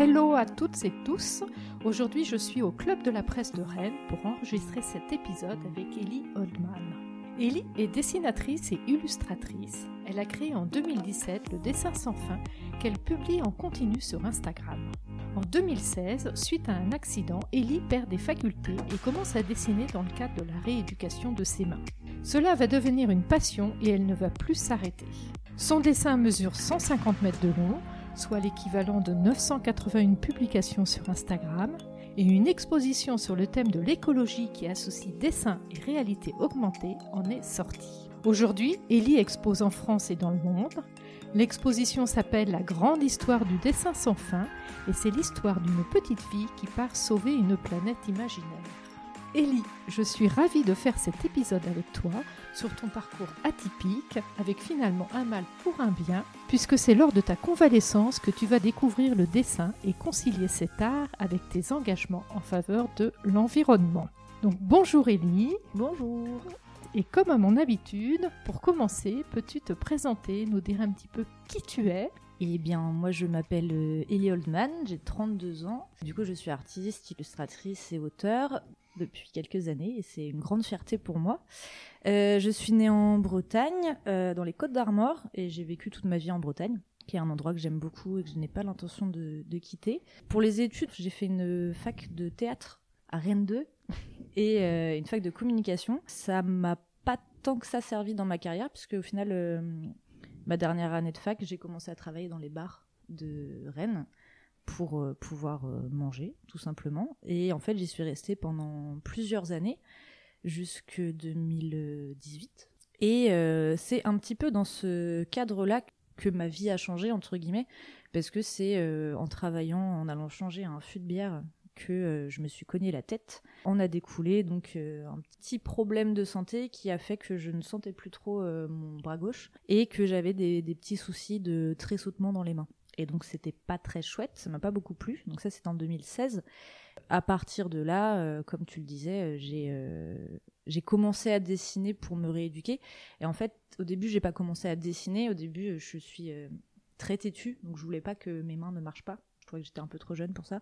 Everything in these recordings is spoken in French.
Hello à toutes et tous. Aujourd'hui, je suis au Club de la presse de Rennes pour enregistrer cet épisode avec Ellie Oldman. Ellie est dessinatrice et illustratrice. Elle a créé en 2017 le dessin sans fin qu'elle publie en continu sur Instagram. En 2016, suite à un accident, Ellie perd des facultés et commence à dessiner dans le cadre de la rééducation de ses mains. Cela va devenir une passion et elle ne va plus s'arrêter. Son dessin mesure 150 mètres de long, soit l'équivalent de 981 publications sur Instagram, et une exposition sur le thème de l'écologie qui associe dessin et réalité augmentée en est sortie. Aujourd'hui, Ellie expose en France et dans le monde. L'exposition s'appelle La grande histoire du dessin sans fin et c'est l'histoire d'une petite fille qui part sauver une planète imaginaire. Ellie, je suis ravie de faire cet épisode avec toi sur ton parcours atypique, avec finalement un mal pour un bien, puisque c'est lors de ta convalescence que tu vas découvrir le dessin et concilier cet art avec tes engagements en faveur de l'environnement. Donc bonjour Ellie. Bonjour. Et comme à mon habitude, pour commencer, peux-tu te présenter, nous dire un petit peu qui tu es eh bien, moi je m'appelle euh, Ellie Oldman, j'ai 32 ans. Du coup, je suis artiste, illustratrice et auteur depuis quelques années et c'est une grande fierté pour moi. Euh, je suis née en Bretagne, euh, dans les Côtes d'Armor, et j'ai vécu toute ma vie en Bretagne qui est un endroit que j'aime beaucoup et que je n'ai pas l'intention de, quitter. Pour les études, j'ai fait une fac de théâtre à Rennes 2 et une fac de communication. Ça m'a pas tant que ça servi dans ma carrière, puisque au final, ma dernière année de fac, j'ai commencé à travailler dans les bars de Rennes pour euh, pouvoir euh, manger, tout simplement. Et en fait, j'y suis restée pendant plusieurs années, jusque 2018. Et euh, c'est un petit peu dans ce cadre-là que ma vie a changé, entre guillemets, parce que c'est en travaillant, en allant changer un fût de bière que je me suis cogné la tête. On a découlé donc un petit problème de santé qui a fait que je ne sentais plus trop mon bras gauche et que j'avais des, petits soucis de tressautement dans les mains. Et donc c'était pas très chouette, ça m'a pas beaucoup plu. Donc ça c'était en 2016. À partir de là, euh, comme tu le disais, euh, j'ai euh, j'ai commencé à dessiner pour me rééduquer. Et en fait, au début, j'ai pas commencé à dessiner. Au début, je suis très têtue, donc je voulais pas que mes mains ne marchent pas. Je trouvais que j'étais un peu trop jeune pour ça.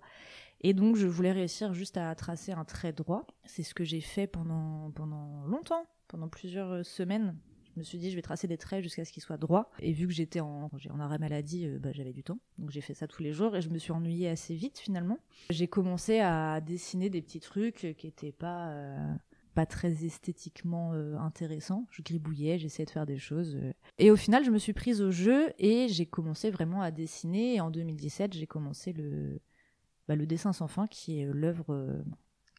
Et donc, je voulais réussir juste à tracer un trait droit. C'est ce que j'ai fait pendant, pendant longtemps, pendant plusieurs semaines. Je me suis dit, je vais tracer des traits jusqu'à ce qu'ils soient droits. Et vu que j'étais en, arrêt maladie, euh, bah, j'avais du temps. Donc j'ai fait ça tous les jours et je me suis ennuyée assez vite finalement. J'ai commencé à dessiner des petits trucs qui étaient pas, euh, pas très esthétiquement euh, intéressants. Je gribouillais, j'essayais de faire des choses. Et au final, je me suis prise au jeu et j'ai commencé vraiment à dessiner. Et en 2017, j'ai commencé le, bah, le dessin sans fin, qui est l'œuvre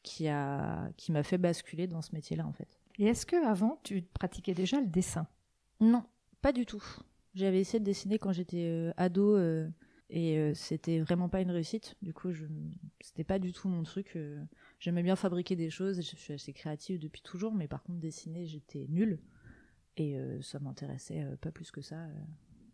qui a qui m'a fait basculer dans ce métier-là en fait. Et est-ce que avant tu pratiquais déjà le dessin? Non, pas du tout. J'avais essayé de dessiner quand j'étais euh, ado euh, et euh, c'était vraiment pas une réussite. Du coup, je c'était pas du tout mon truc. J'aimais bien fabriquer des choses, je suis assez créative depuis toujours, mais par contre dessiner, j'étais nulle et ça m'intéressait pas plus que ça.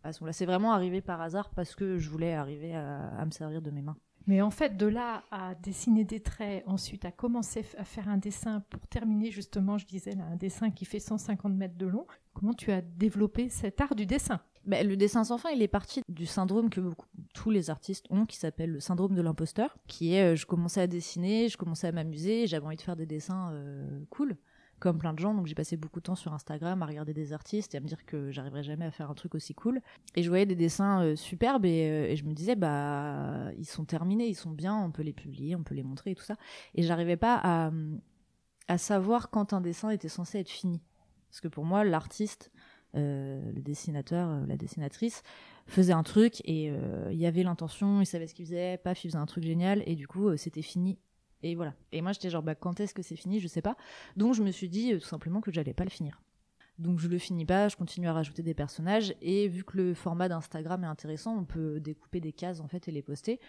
à ce moment-là, c'est vraiment arrivé par hasard parce que je voulais arriver à me servir de mes mains. Mais en fait, de là à dessiner des traits, ensuite à commencer à faire un dessin pour terminer justement, je disais, là, un dessin qui fait 150 mètres de long, comment tu as développé cet art du dessin? Ben, le dessin sans fin, il est parti du syndrome que tous les artistes ont, qui s'appelle le syndrome de l'imposteur, qui est euh, je commençais à dessiner, je commençais à m'amuser, j'avais envie de faire des dessins euh, cool comme plein de gens, donc j'ai passé beaucoup de temps sur Instagram à regarder des artistes et à me dire que j'arriverais jamais à faire un truc aussi cool. Et je voyais des dessins euh, superbes et, je me disais bah ils sont terminés, ils sont bien, on peut les publier, on peut les montrer et tout ça. Et j'arrivais pas à, à savoir quand un dessin était censé être fini. Parce que pour moi, l'artiste, le dessinateur, la dessinatrice, faisait un truc et il y avait l'intention, il savait ce qu'il faisait, paf, il faisait un truc génial et du coup c'était fini et voilà. Et moi, j'étais genre, bah, quand est-ce que c'est fini? Je sais pas. Donc, je me suis dit euh, tout simplement que j'allais pas le finir. Donc, je le finis pas, je continue à rajouter des personnages. Et vu que le format d'Instagram est intéressant, on peut découper des cases, en fait, et les poster.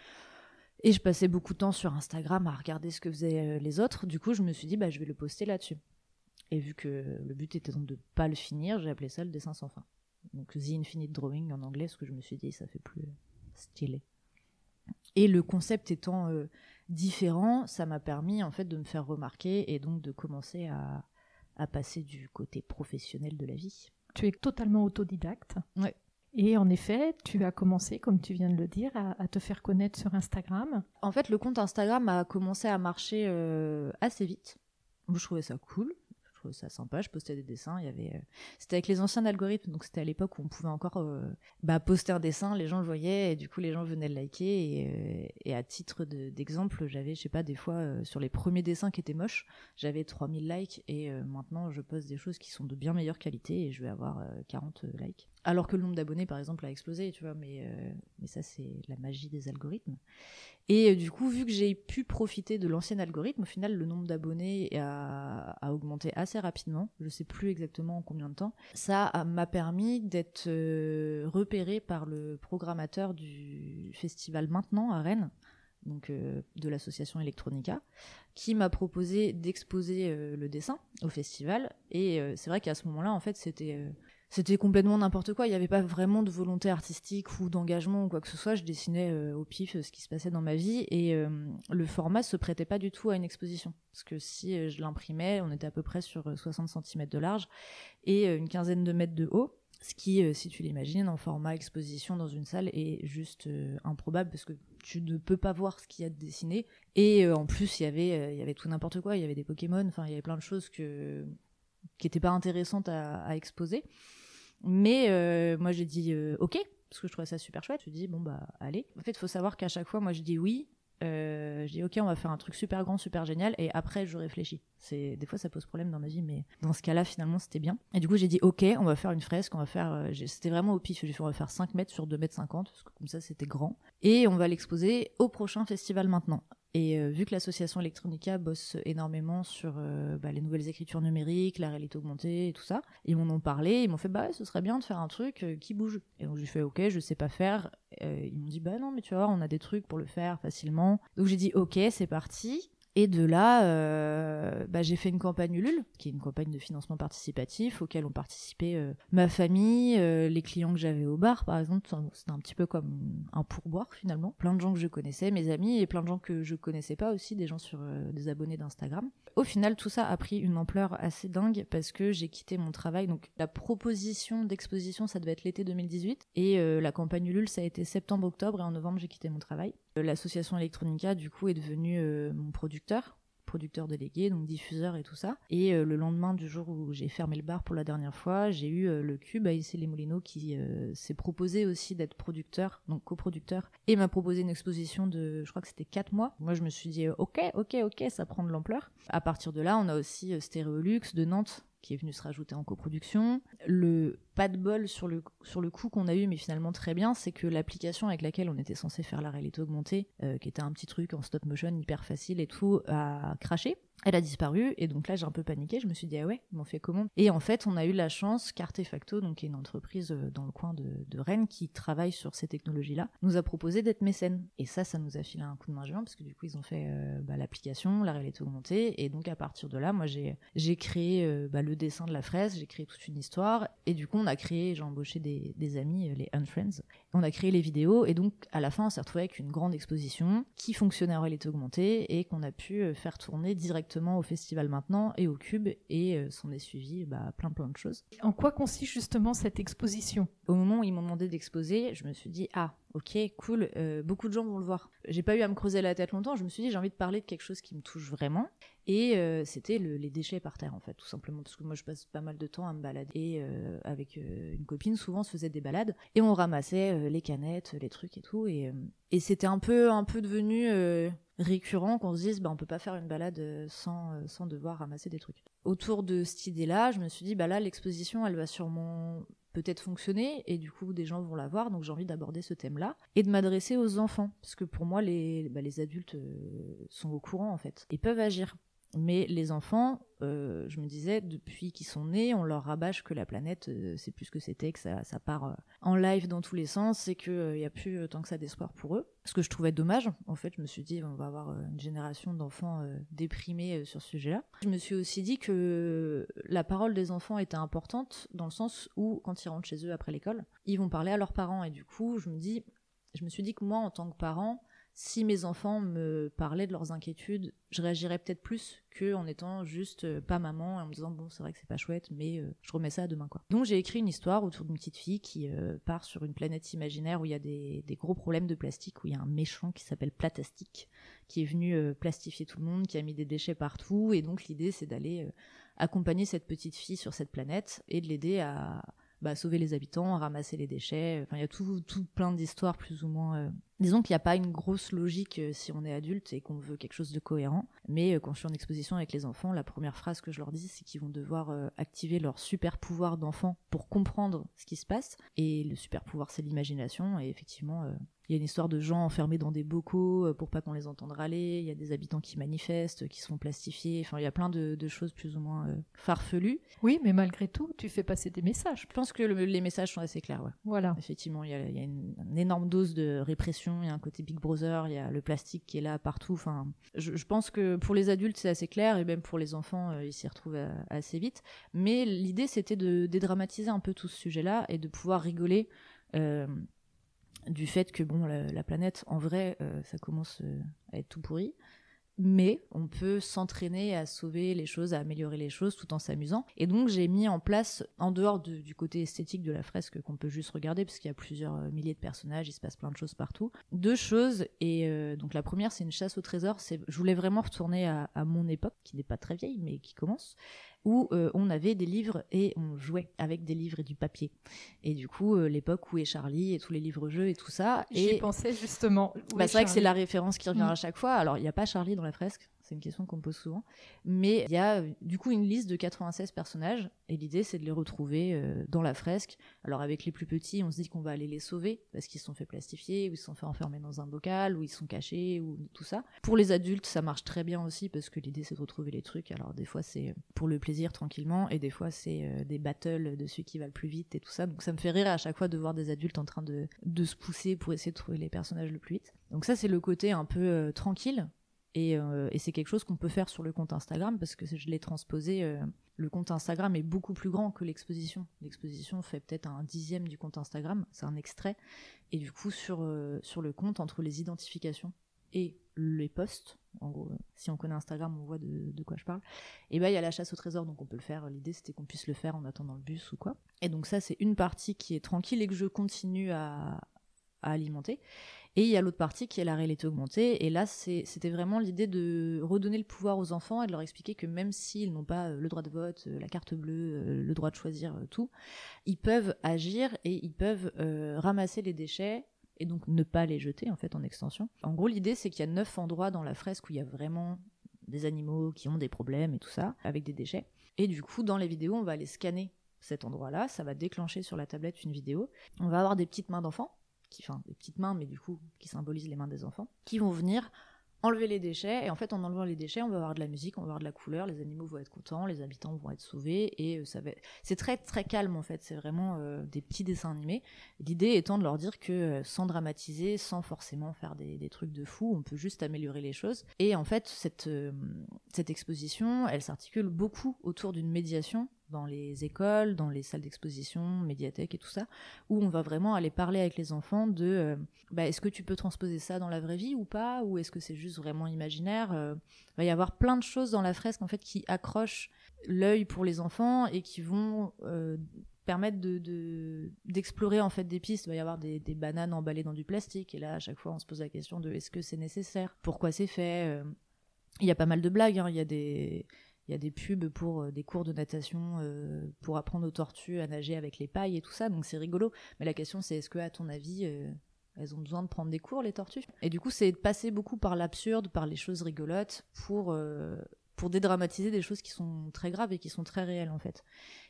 Et je passais beaucoup de temps sur Instagram à regarder ce que faisaient euh, les autres. Du coup, je me suis dit, bah, je vais le poster là-dessus. Et vu que le but était donc de pas le finir, j'ai appelé ça le dessin sans fin. Donc, The Infinite Drawing en anglais, ce que je me suis dit, ça fait plus stylé. Et le concept étant euh, différent, ça m'a permis en fait de me faire remarquer et donc de commencer à, à passer du côté professionnel de la vie. Tu es totalement autodidacte. Ouais. Et en effet, tu as commencé, comme tu viens de le dire, à, te faire connaître sur Instagram. En fait, le compte Instagram a commencé à marcher euh, assez vite. Je trouvais ça cool ça sympa. Je postais des dessins. Il y avait, euh, c'était avec les anciens algorithmes, donc c'était à l'époque où on pouvait encore euh, bah, poster un dessin, les gens le voyaient et du coup les gens venaient le liker. Et, euh, à titre d'exemple, j'avais, je sais pas, des fois sur les premiers dessins qui étaient moches, j'avais 3000 likes et maintenant je poste des choses qui sont de bien meilleure qualité et je vais avoir 40 likes. Alors que le nombre d'abonnés, par exemple, a explosé, tu vois, mais, mais ça, c'est la magie des algorithmes. Et euh, du coup, vu que j'ai pu profiter de l'ancien algorithme, au final, le nombre d'abonnés a, augmenté assez rapidement. Je sais plus exactement en combien de temps. Ça m'a permis d'être euh, repéré par le programmateur du festival Maintenant à Rennes, donc euh, de l'association Electronica, qui m'a proposé d'exposer le dessin au festival. Et c'est vrai qu'à ce moment-là, en fait, c'était c'était complètement n'importe quoi. Il n'y avait pas vraiment de volonté artistique ou d'engagement ou quoi que ce soit. Je dessinais euh, au pif euh, ce qui se passait dans ma vie et euh, le format se prêtait pas du tout à une exposition. Parce que si je l'imprimais, on était à peu près sur 60 cm de large et une quinzaine de mètres de haut. Ce qui, si tu l'imagines, en format exposition dans une salle est juste improbable parce que tu ne peux pas voir ce qu'il y a de dessiné. Et en plus, il y avait, il y avait tout n'importe quoi. Il y avait des Pokémon, enfin, il y avait plein de choses que, qui n'étaient pas intéressantes à, à exposer. Mais euh, moi, j'ai dit euh, OK, parce que je trouvais ça super chouette. Je dis bon, bah, allez. En fait, il faut savoir qu'à chaque fois, moi, je dis oui. Euh, je dis ok on va faire un truc super grand super génial et après je réfléchis c'est des fois ça pose problème dans ma vie mais dans ce cas là finalement c'était bien et du coup j'ai dit ok on va faire une fresque on va faire c'était vraiment au pif j'ai fait on va faire 5 mètres sur 2 mètres 50 parce que comme ça c'était grand et on va l'exposer au prochain festival maintenant et euh, vu que l'association Electronica bosse énormément sur euh, bah, les nouvelles écritures numériques, la réalité augmentée et tout ça, ils m'en ont parlé, ils m'ont fait bah ce serait bien de faire un truc euh, qui bouge. Et donc j'ai fait ok, je sais pas faire. ils m'ont dit bah non mais tu voir, on a des trucs pour le faire facilement. Donc j'ai dit ok, c'est parti. Et de là, euh, bah, j'ai fait une campagne Ulule, qui est une campagne de financement participatif auquel ont participé euh, ma famille, euh, les clients que j'avais au bar, par exemple. C'était un petit peu comme un pourboire finalement. Plein de gens que je connaissais, mes amis, et plein de gens que je connaissais pas aussi, des gens sur des abonnés d'Instagram. Au final, tout ça a pris une ampleur assez dingue parce que j'ai quitté mon travail. Donc la proposition d'exposition, ça devait être l'été 2018, et la campagne Ulule, ça a été septembre-octobre, et en novembre, j'ai quitté mon travail. L'association Electronica, du coup, est devenue euh, mon producteur, producteur délégué, donc diffuseur et tout ça. Et euh, le lendemain du jour où j'ai fermé le bar pour la dernière fois, j'ai eu euh, le Cube à les Moulineaux qui s'est proposé aussi d'être producteur, donc coproducteur, et m'a proposé une exposition de, je crois que c'était 4 mois. Moi, je me suis dit, ok, ok, ok, ça prend de l'ampleur. À partir de là, on a aussi Stéréolux de Nantes qui est venu se rajouter en coproduction. Le pas de bol sur le, sur le coup qu'on a eu, mais finalement très bien, c'est que l'application avec laquelle on était censé faire la réalité augmentée, euh, qui était un petit truc en stop motion hyper facile et tout, a craché. Elle a disparu et donc là j'ai un peu paniqué. Je me suis dit ah ouais, on fait comment? Et en fait on a eu la chance qu'Artefacto, donc est une entreprise euh, dans le coin de, Rennes qui travaille sur ces technologies-là, nous a proposé d'être mécène. Et ça, ça nous a filé un coup de main géant parce que du coup ils ont fait euh, bah, l'application, la réalité augmentée et donc à partir de là, moi j'ai j'ai créé euh, bah, le dessin de la fraise, j'ai créé toute une histoire et du coup on a créé, j'ai embauché des amis, les Unfriends, on a créé les vidéos et donc à la fin on s'est retrouvé avec une grande exposition qui fonctionnait en réalité augmentée et qu'on a pu faire tourner directement au festival maintenant et au Cube et euh, s'en est suivi bah, plein plein de choses. En quoi consiste justement cette exposition? Au moment où ils m'ont demandé d'exposer, je me suis dit ah ok cool, euh, beaucoup de gens vont le voir. J'ai pas eu à me creuser la tête longtemps, je me suis dit j'ai envie de parler de quelque chose qui me touche vraiment. Et euh, c'était les déchets par terre en fait tout simplement. Parce que moi je passe pas mal de temps à me balader. Et avec une copine souvent on se faisait des balades. Et on ramassait les canettes, les trucs et tout. Et, c'était un peu un peu devenu récurrent qu'on se dise bah on peut pas faire une balade euh, sans, euh, sans devoir ramasser des trucs. Autour de cette idée-là, je me suis dit bah là l'exposition elle va sûrement peut-être fonctionner et du coup des gens vont la voir donc j'ai envie d'aborder ce thème-là et de m'adresser aux enfants parce que pour moi les, bah, les adultes euh, sont au courant en fait et peuvent agir mais les enfants, euh, je me disais, depuis qu'ils sont nés, on leur rabâche que la planète, euh, c'est plus ce que c'était, que ça, part euh, en live dans tous les sens, et qu'il n'y a plus tant que ça d'espoir pour eux. Ce que je trouvais dommage, en fait, je me suis dit, on va avoir une génération d'enfants déprimés sur ce sujet-là. Je me suis aussi dit que la parole des enfants était importante, dans le sens où, quand ils rentrent chez eux après l'école, ils vont parler à leurs parents, et du coup, je me dis, je me suis dit que moi, en tant que parent, si mes enfants me parlaient de leurs inquiétudes, je réagirais peut-être plus que en étant juste euh, pas maman et en me disant bon c'est vrai que c'est pas chouette mais euh, je remets ça à demain quoi. Donc j'ai écrit une histoire autour d'une petite fille qui euh, part sur une planète imaginaire où il y a des, gros problèmes de plastique, où il y a un méchant qui s'appelle Platastique qui est venu plastifier tout le monde, qui a mis des déchets partout et donc l'idée c'est d'aller accompagner cette petite fille sur cette planète et de l'aider à bah, sauver les habitants, ramasser les déchets. Enfin, il y a tout, tout plein d'histoires plus ou moins. Disons qu'il n'y a pas une grosse logique euh, si on est adulte et qu'on veut quelque chose de cohérent. Mais euh, quand je suis en exposition avec les enfants, la première phrase que je leur dis, c'est qu'ils vont devoir activer leur super pouvoir d'enfant pour comprendre ce qui se passe. Et le super pouvoir, c'est l'imagination. Et effectivement, il y a une histoire de gens enfermés dans des bocaux euh, pour pas qu'on les entende râler. Il y a des habitants qui manifestent, qui sont plastifiés. Enfin, il y a plein de, choses plus ou moins euh, farfelues. Oui, mais malgré tout, tu fais passer des messages. Je pense que les messages sont assez clairs. Ouais. Voilà. Effectivement, il y a, une, énorme dose de répression. Il y a un côté Big Brother. Il y a le plastique qui est là partout. Enfin, je, pense que pour les adultes, c'est assez clair et même pour les enfants, euh, ils s'y retrouvent assez vite. Mais l'idée, c'était de dédramatiser un peu tout ce sujet-là et de pouvoir rigoler du fait que bon la, planète en vrai euh, ça commence euh, à être tout pourri mais on peut s'entraîner à sauver les choses, à améliorer les choses tout en s'amusant. Et donc j'ai mis en place, en dehors du côté esthétique de la fresque qu'on peut juste regarder, parce qu'il y a plusieurs euh, milliers de personnages, il se passe plein de choses partout, deux choses. Et donc la première, c'est une chasse au trésor. Je voulais vraiment retourner à mon époque, qui n'est pas très vieille, mais qui commence où euh, on avait des livres et on jouait avec des livres et du papier. Et du coup, euh, l'époque où est Charlie et tous les livres-jeux et tout ça. J'y pensais justement. Bah, c'est vrai que c'est la référence qui revient mm. à chaque fois. Alors, il n'y a pas Charlie dans la fresque, c'est une question qu'on me pose souvent. Mais il y a du coup une liste de 96 personnages et l'idée c'est de les retrouver euh, dans la fresque. Alors avec les plus petits, on se dit qu'on va aller les sauver parce qu'ils sont fait plastifier ou ils sont fait enfermer dans un bocal ou ils sont cachés ou tout ça. Pour les adultes, ça marche très bien aussi parce que l'idée c'est de retrouver les trucs. Alors des fois c'est pour le plaisir tranquillement et des fois c'est euh, des battles de celui qui va le plus vite et tout ça. Donc ça me fait rire à chaque fois de voir des adultes en train de, de se pousser pour essayer de trouver les personnages le plus vite. Donc ça c'est le côté un peu euh, tranquille euh, et, c'est quelque chose qu'on peut faire sur le compte Instagram parce que je l'ai transposé. Euh, le compte Instagram est beaucoup plus grand que l'exposition. L'exposition fait peut-être un dixième du compte Instagram, c'est un extrait. Et du coup, sur, euh, sur le compte, entre les identifications et les posts, en gros, si on connaît Instagram, on voit de, quoi je parle, et ben il y a la chasse au trésor, donc on peut le faire. L'idée c'était qu'on puisse le faire en attendant le bus ou quoi. Et donc ça, c'est une partie qui est tranquille et que je continue à, à alimenter. Et il y a l'autre partie qui est la réalité augmentée. Et là, c'était vraiment l'idée de redonner le pouvoir aux enfants et de leur expliquer que même s'ils n'ont pas euh, le droit de vote, euh, la carte bleue, euh, le droit de choisir tout, ils peuvent agir et ils peuvent ramasser les déchets et donc ne pas les jeter en fait en extension. En gros, l'idée c'est qu'il y a neuf endroits dans la fresque où il y a vraiment des animaux qui ont des problèmes et tout ça avec des déchets. Et du coup, dans les vidéos, on va aller scanner cet endroit-là, ça va déclencher sur la tablette une vidéo. On va avoir des petites mains d'enfants enfin des petites mains, mais du coup qui symbolisent les mains des enfants, qui vont venir enlever les déchets. Et en fait, en enlevant les déchets, on va avoir de la musique, on va avoir de la couleur, les animaux vont être contents, les habitants vont être sauvés, et euh, ça va. C'est très très calme en fait. C'est vraiment euh, des petits dessins animés. L'idée étant de leur dire que euh, sans dramatiser, sans forcément faire des, des, trucs de fou, on peut juste améliorer les choses. Et en fait, cette cette exposition, elle s'articule beaucoup autour d'une médiation dans les écoles, dans les salles d'exposition, médiathèques et tout ça, où on va vraiment aller parler avec les enfants de euh, bah, est-ce que tu peux transposer ça dans la vraie vie ou pas, ou est-ce que c'est juste vraiment imaginaire euh, Il va y avoir plein de choses dans la fresque en fait qui accrochent l'œil pour les enfants et qui vont euh, permettre de, d'explorer en fait des pistes. Il va y avoir des, bananes emballées dans du plastique et là à chaque fois on se pose la question de est-ce que c'est nécessaire, pourquoi c'est fait? Il y a pas mal de blagues, hein. il y a des il y a des pubs pour euh, des cours de natation euh, pour apprendre aux tortues à nager avec les pailles et tout ça, donc c'est rigolo. Mais la question c'est est-ce que à ton avis euh, elles ont besoin de prendre des cours les tortues? Et du coup c'est de passer beaucoup par l'absurde, par les choses rigolotes pour pour dédramatiser des choses qui sont très graves et qui sont très réelles en fait.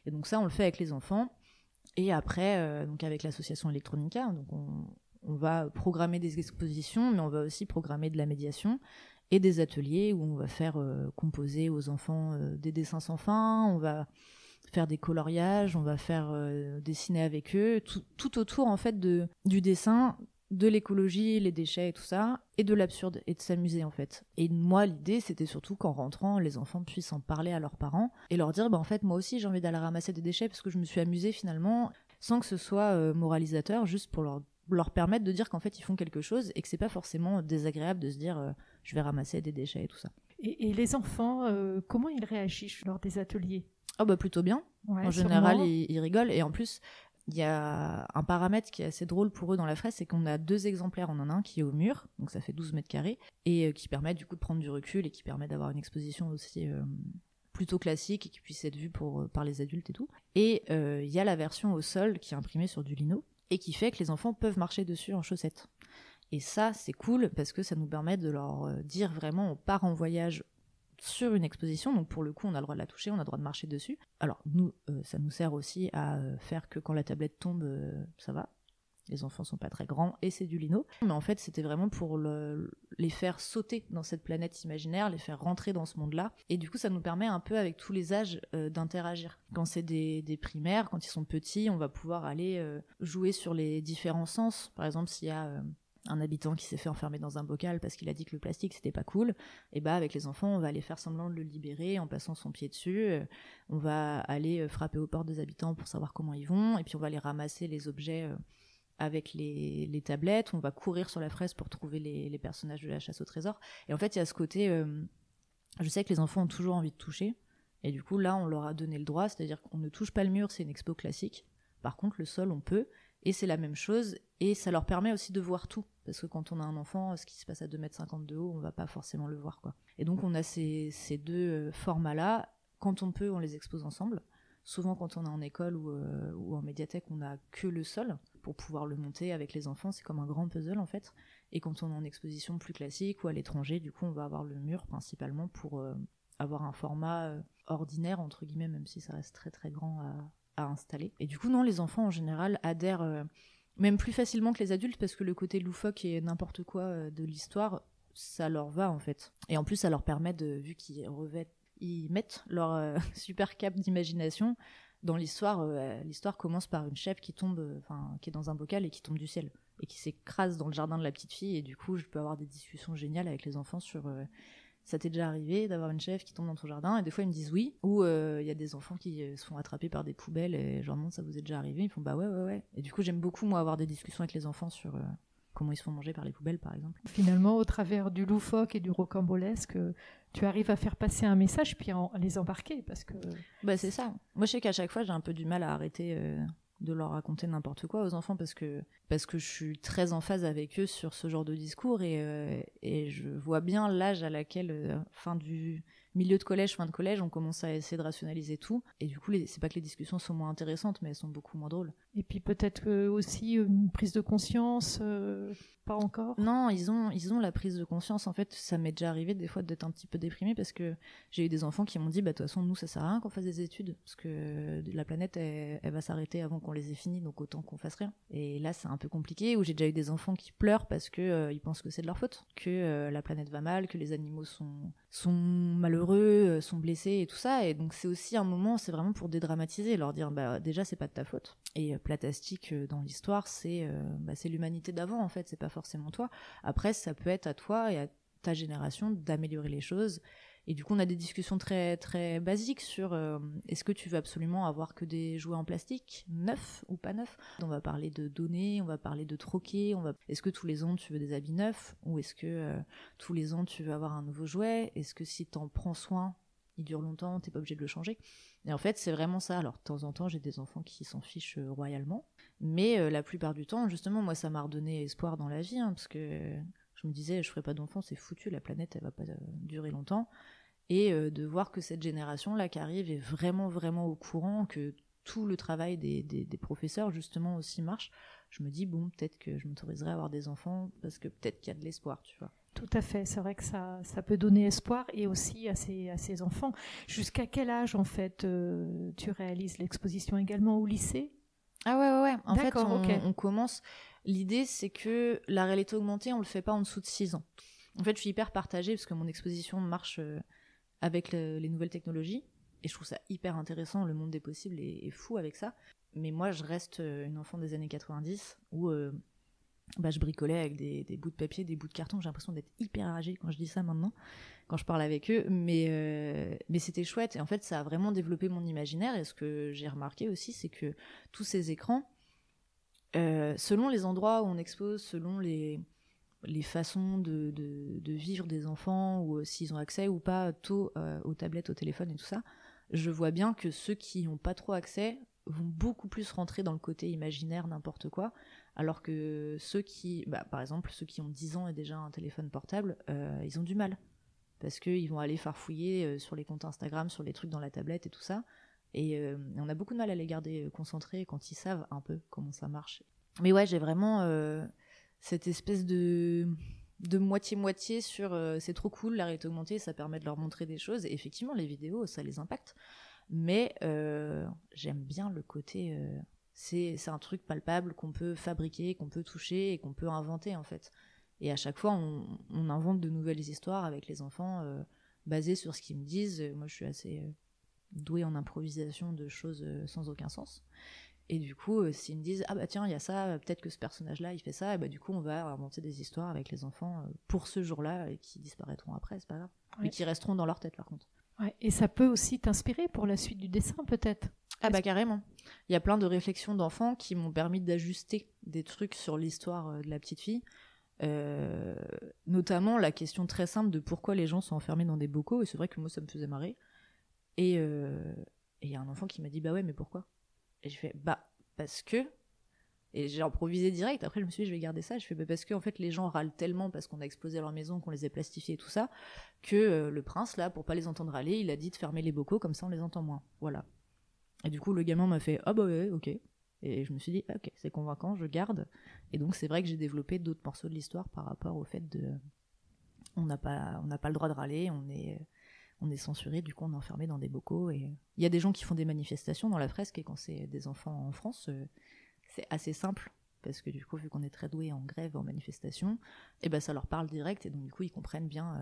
Et donc ça on le fait avec les enfants et après donc avec l'association Electronica, donc on, on va programmer des expositions, mais on va aussi programmer de la médiation et des ateliers où on va faire euh, composer aux enfants euh, des dessins sans fin, on va faire des coloriages, on va faire euh, dessiner avec eux, tout, autour en fait de, du dessin, de l'écologie, les déchets et tout ça, et de l'absurde, et de s'amuser en fait. Et moi, l'idée, c'était surtout qu'en rentrant, les enfants puissent en parler à leurs parents et leur dire, bah en fait, moi aussi, j'ai envie d'aller ramasser des déchets parce que je me suis amusée finalement, sans que ce soit moralisateur, juste pour leur leur permettre de dire qu'en fait ils font quelque chose et que c'est pas forcément désagréable de se dire euh, je vais ramasser des déchets et tout ça. Et, les enfants, euh, comment ils réagissent lors des ateliers? Oh bah plutôt bien. en général, ils, rigolent et en plus il y a un paramètre qui est assez drôle pour eux dans la fraise, c'est qu'on a deux exemplaires. On en a un qui est au mur, donc ça fait 12 mètres carrés, et euh, qui permet du coup de prendre du recul et qui permet d'avoir une exposition aussi plutôt classique et qui puisse être vu pour, par les adultes et tout. Et il y a la version au sol qui est imprimée sur du lino et qui fait que les enfants peuvent marcher dessus en chaussettes. Et ça, c'est cool parce que ça nous permet de leur euh, dire vraiment on part en voyage sur une exposition, donc pour le coup on a le droit de la toucher, on a le droit de marcher dessus. Alors nous, ça nous sert aussi à faire que quand la tablette tombe, ça va, les enfants sont pas très grands et c'est du lino. Mais en fait, c'était vraiment pour les faire sauter dans cette planète imaginaire, les faire rentrer dans ce monde-là. Et du coup, ça nous permet un peu avec tous les âges euh, d'interagir. Quand c'est des, primaires, quand ils sont petits, on va pouvoir aller euh, jouer sur les différents sens. Par exemple, s'il y a euh, un habitant qui s'est fait enfermer dans un bocal parce qu'il a dit que le plastique c'était pas cool, et bah avec les enfants on va aller faire semblant de le libérer en passant son pied dessus, on va aller frapper aux portes des habitants pour savoir comment ils vont, et puis on va aller ramasser les objets avec les, tablettes, on va courir sur la fraise pour trouver les, personnages de la chasse au trésor. Et en fait, il y a ce côté, euh, je sais que les enfants ont toujours envie de toucher, et du coup là, on leur a donné le droit, c'est-à-dire qu'on ne touche pas le mur, c'est une expo classique. Par contre, le sol, on peut, et c'est la même chose, et ça leur permet aussi de voir tout, parce que quand on a un enfant, ce qui se passe à 2,50 m de haut, on va pas forcément le voir. Et donc on a ces, deux euh, formats-là, quand on peut, on les expose ensemble. Souvent, quand on est en école ou, euh, ou en médiathèque, on n'a que le sol pour pouvoir le monter avec les enfants. C'est comme un grand puzzle en fait. Et quand on est en exposition plus classique ou à l'étranger, du coup, on va avoir le mur principalement pour euh, avoir un format euh, ordinaire, entre guillemets, même si ça reste très très grand à, installer. Et du coup, non, les enfants en général adhèrent même plus facilement que les adultes parce que le côté loufoque et n'importe quoi de l'histoire, ça leur va en fait. Et en plus, ça leur permet de, vu qu'ils revêtent ils mettent leur euh, super cap d'imagination dans l'histoire. Euh, l'histoire commence par une chèvre qui tombe, euh, enfin, qui est dans un bocal et qui tombe du ciel et qui s'écrase dans le jardin de la petite fille. Et du coup, je peux avoir des discussions géniales avec les enfants sur ça t'est déjà arrivé d'avoir une chèvre qui tombe dans ton jardin? Et des fois ils me disent oui ou il y a des enfants qui se font attraper par des poubelles et je leur demande ça vous est déjà arrivé? Ils font bah ouais ouais ouais et du coup j'aime beaucoup moi avoir des discussions avec les enfants sur comment ils se font manger par les poubelles, par exemple. Finalement, au travers du loufoque et du rocambolesque, tu arrives à faire passer un message puis à les embarquer parce que. Bah c'est ça. Moi, je sais qu'à chaque fois, j'ai un peu du mal à arrêter euh, de leur raconter n'importe quoi aux enfants parce que parce que je suis très en phase avec eux sur ce genre de discours et, euh, et je vois bien l'âge à laquelle, euh, fin du milieu de collège, fin de collège, on commence à essayer de rationaliser tout. Et du coup, c'est pas que les discussions sont moins intéressantes, mais elles sont beaucoup moins drôles. Et puis peut-être aussi une prise de conscience, euh, pas encore? Non, ils ont, ils ont la prise de conscience. En fait, ça m'est déjà arrivé des fois d'être un petit peu déprimé parce que j'ai eu des enfants qui m'ont dit, bah de toute façon, nous, ça sert à rien qu'on fasse des études parce que la planète, elle, va s'arrêter avant qu'on les ait finis, donc autant qu'on fasse rien. Et là, c'est un peu compliqué. Où j'ai déjà eu des enfants qui pleurent parce que euh, ils pensent que c'est de leur faute, que euh, la planète va mal, que les animaux sont sont malheureux, euh, sont blessés et tout ça. Et donc c'est aussi un moment, c'est vraiment pour dédramatiser, leur dire bah déjà c'est pas de ta faute. Et euh, Platastique euh, dans l'histoire, c'est bah, c'est l'humanité d'avant en fait, c'est pas forcément toi. Après ça peut être à toi et à ta génération d'améliorer les choses et du coup, on a des discussions très très basiques sur euh, est-ce que tu veux absolument avoir que des jouets en plastique, neufs ou pas neufs? On va parler de donner, on va parler de troquer. On va. Est-ce que tous les ans tu veux des habits neufs? Ou est-ce que euh, tous les ans tu veux avoir un nouveau jouet? Est-ce que si t'en prends soin, il dure longtemps, t'es pas obligé de le changer? Et en fait, c'est vraiment ça. Alors, de temps en temps, j'ai des enfants qui s'en fichent euh, royalement, mais la plupart du temps, justement, moi, ça m'a redonné espoir dans la vie, hein, parce que je me disais, je ferai pas d'enfants, c'est foutu, la planète, elle va pas durer longtemps et euh, de voir que cette génération-là qui arrive est vraiment, vraiment au courant, que tout le travail des, des, professeurs, justement, aussi marche, je me dis, bon, peut-être que je m'autoriserai à avoir des enfants, parce que peut-être qu'il y a de l'espoir, tu vois. Tout à fait, c'est vrai que ça, ça peut donner espoir et aussi à ces, à ces enfants. Jusqu'à quel âge, en fait, euh, tu réalises l'exposition également au lycée? Ah ouais, ouais, ouais. En fait, on, on commence. L'idée, c'est que la réalité augmentée, on le fait pas en dessous de 6 ans. En fait, je suis hyper partagée parce que mon exposition marche euh, avec les nouvelles technologies. Et je trouve ça hyper intéressant, le monde des possibles est, fou avec ça. Mais moi, je reste euh, une enfant des années 90 où euh, bah, je bricolais avec des, bouts de papier, des bouts de carton. J'ai l'impression d'être hyper âgée quand je dis ça maintenant, quand je parle avec eux. Mais, mais c'était chouette. Et en fait, ça a vraiment développé mon imaginaire. Et ce que j'ai remarqué aussi, c'est que tous ces écrans, selon les endroits où on expose, selon les, façons de, vivre des enfants, ou s'ils ont accès ou pas tôt aux tablettes, au téléphone et tout ça, je vois bien que ceux qui n'ont pas trop accès vont beaucoup plus rentrer dans le côté imaginaire, n'importe quoi, alors que ceux qui, bah, par exemple, ceux qui ont 10 ans et déjà un téléphone portable, euh, ils ont du mal. Parce qu'ils vont aller farfouiller euh, sur les comptes Instagram, sur les trucs dans la tablette et tout ça. Et euh, on a beaucoup de mal à les garder concentrés quand ils savent un peu comment ça marche. Mais ouais, j'ai vraiment cette espèce de de moitié-moitié sur c'est trop cool, la réalité augmentée, ça permet de leur montrer des choses. Effectivement, les vidéos, ça les impacte. Mais j'aime bien le côté c'est un truc palpable qu'on peut fabriquer, qu'on peut toucher et qu'on peut inventer en fait. Et à chaque fois, on, invente de nouvelles histoires avec les enfants euh, basées sur ce qu'ils me disent. Moi, je suis assez euh, douée en improvisation de choses euh, sans aucun sens. Et du coup, s'ils me disent ah bah tiens, il y a ça, peut-être que ce personnage-là, il fait ça, et bah du coup, on va inventer des histoires avec les enfants pour ce jour-là et qui disparaîtront après, c'est pas grave, mais qui resteront dans leur tête par contre. Ouais, et ça peut aussi t'inspirer pour la suite du dessin, peut-être? Ah bah carrément. Il y a plein de réflexions d'enfants qui m'ont permis d'ajuster des trucs sur l'histoire euh, de la petite fille. Euh, notamment la question très simple de pourquoi les gens sont enfermés dans des bocaux. Et c'est vrai que moi, ça me faisait marrer. Et euh, il y a un enfant qui m'a dit Bah ouais, mais pourquoi? Et j'ai fait Bah, parce que. Et j'ai improvisé direct. Après, je me suis dit, je vais garder ça. Je fais, bah, parce que, en fait, les gens râlent tellement parce qu'on a explosé leur maison, qu'on les a plastifiés et tout ça, que le prince, là, pour pas les entendre râler, il a dit de fermer les bocaux, comme ça on les entend moins. Voilà. Et du coup, le gamin m'a fait Ah bah ouais, ok. Et je me suis dit, ok, c'est convaincant, je garde. Et donc, c'est vrai que j'ai développé d'autres morceaux de l'histoire par rapport au fait de. On n'a pas, on n'a pas le droit de râler, on est, on est censuré, du coup, on est enfermé dans des bocaux. Et il y a des gens qui font des manifestations dans la fresque, et quand c'est des enfants en France, euh, c'est assez simple. Parce que du coup, vu qu'on est très doué en grève, en manifestation, et eh ben ça leur parle direct, et donc du coup, ils comprennent bien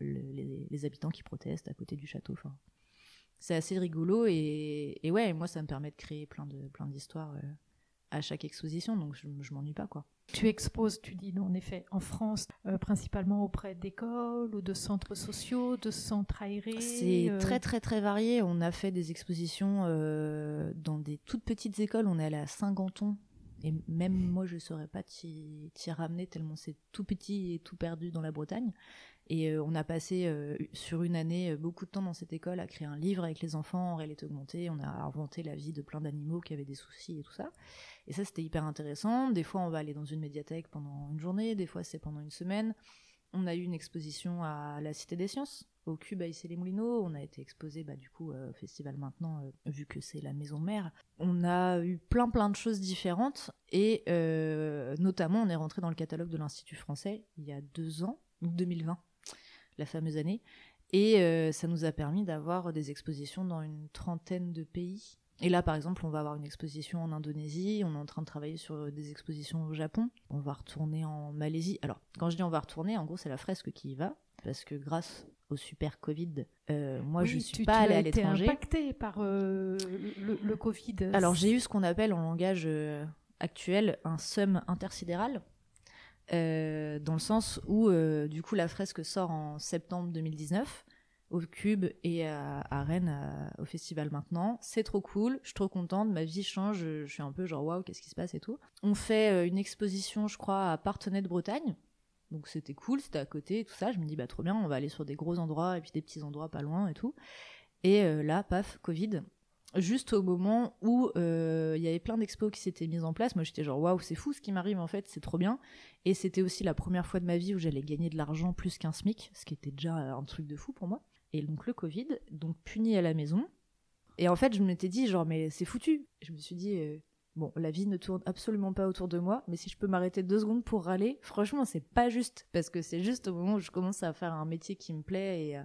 euh, les, habitants qui protestent à côté du château. C'est assez rigolo et, ouais, moi ça me permet de créer plein de plein d'histoires euh, à chaque exposition, donc je, je m'ennuie pas quoi. Tu exposes, tu dis en effet, en France, euh, principalement auprès d'écoles ou de centres sociaux, de centres aérés. C'est euh très très très varié. On a fait des expositions dans des toutes petites écoles. On est allé à Saint-Ganton et même moi je saurais pas t'y ramener tellement c'est tout petit et tout perdu dans la Bretagne. Et euh, on a passé euh, sur une année euh, beaucoup de temps dans cette école à créer un livre avec les enfants en réalité augmentée. On a inventé la vie de plein d'animaux qui avaient des soucis et tout ça. Et ça, c'était hyper intéressant. Des fois, on va aller dans une médiathèque pendant une journée, des fois, c'est pendant une semaine. On a eu une exposition à la Cité des Sciences, au Cube à Issy-les-Moulineaux. On a été exposé, bah, du coup, au festival maintenant, vu que c'est la maison mère. On a eu plein, plein de choses différentes. Et notamment, on est rentré dans le catalogue de l'Institut français il y a deux ans, 2020 la fameuse année. Et euh, ça nous a permis d'avoir des expositions dans une trentaine de pays. Et là, par exemple, on va avoir une exposition en Indonésie, on est en train de travailler sur des expositions au Japon, on va retourner en Malaisie. Alors, quand je dis on va retourner, en gros, c'est la fresque qui y va, parce que grâce au super Covid, euh, moi, je suis pas allée à l'étranger. Tu impacté par euh, le, Covid. Alors, j'ai eu ce qu'on appelle en langage actuel un SUM intersidéral. Euh, dans le sens où euh, du coup la fresque sort en septembre 2019 au Cube et à, Rennes au festival maintenant. C'est trop cool, je suis trop contente, ma vie change, je, suis un peu genre waouh, qu'est-ce qui se passe et tout. On fait euh, une exposition, je crois, à Partenay de Bretagne. Donc c'était cool, c'était à côté et tout ça. Je me dis bah trop bien, on va aller sur des gros endroits et puis des petits endroits pas loin et tout. Et là, paf, Covid juste au moment où euh, il y avait plein d'expos qui s'étaient mises en place, moi j'étais genre waouh, c'est fou ce qui m'arrive en fait, c'est trop bien. Et c'était aussi la première fois de ma vie où j'allais gagner de l'argent plus qu'un SMIC, ce qui était déjà un truc de fou pour moi. Et donc le Covid, donc puni à la maison. Et en fait, je m'étais dit genre mais c'est foutu. Je me suis dit euh, bon, la vie ne tourne absolument pas autour de moi, mais si je peux m'arrêter deux secondes pour râler, franchement, c'est pas juste parce que c'est juste au moment où je commence à faire un métier qui me plaît et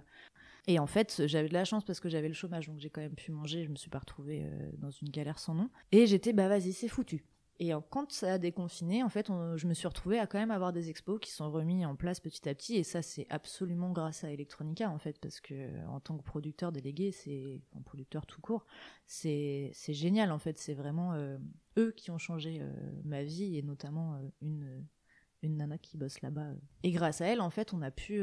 et en fait, j'avais de la chance parce que j'avais le chômage, donc j'ai quand même pu manger. Je me suis pas retrouvée euh, dans une galère sans nom. Et j'étais, bah vas-y, c'est foutu. Et quand ça a déconfiné, en fait, je me suis retrouvée à quand même avoir des expos qui sont remis en place petit à petit. Et ça, c'est absolument grâce à Electronica, en fait, parce que en tant que producteur délégué, c'est, producteur tout court, c'est, c'est génial, en fait. C'est vraiment euh, eux qui ont changé euh, ma vie et notamment une une nana qui bosse là-bas. Et grâce à elle, en fait, on a pu,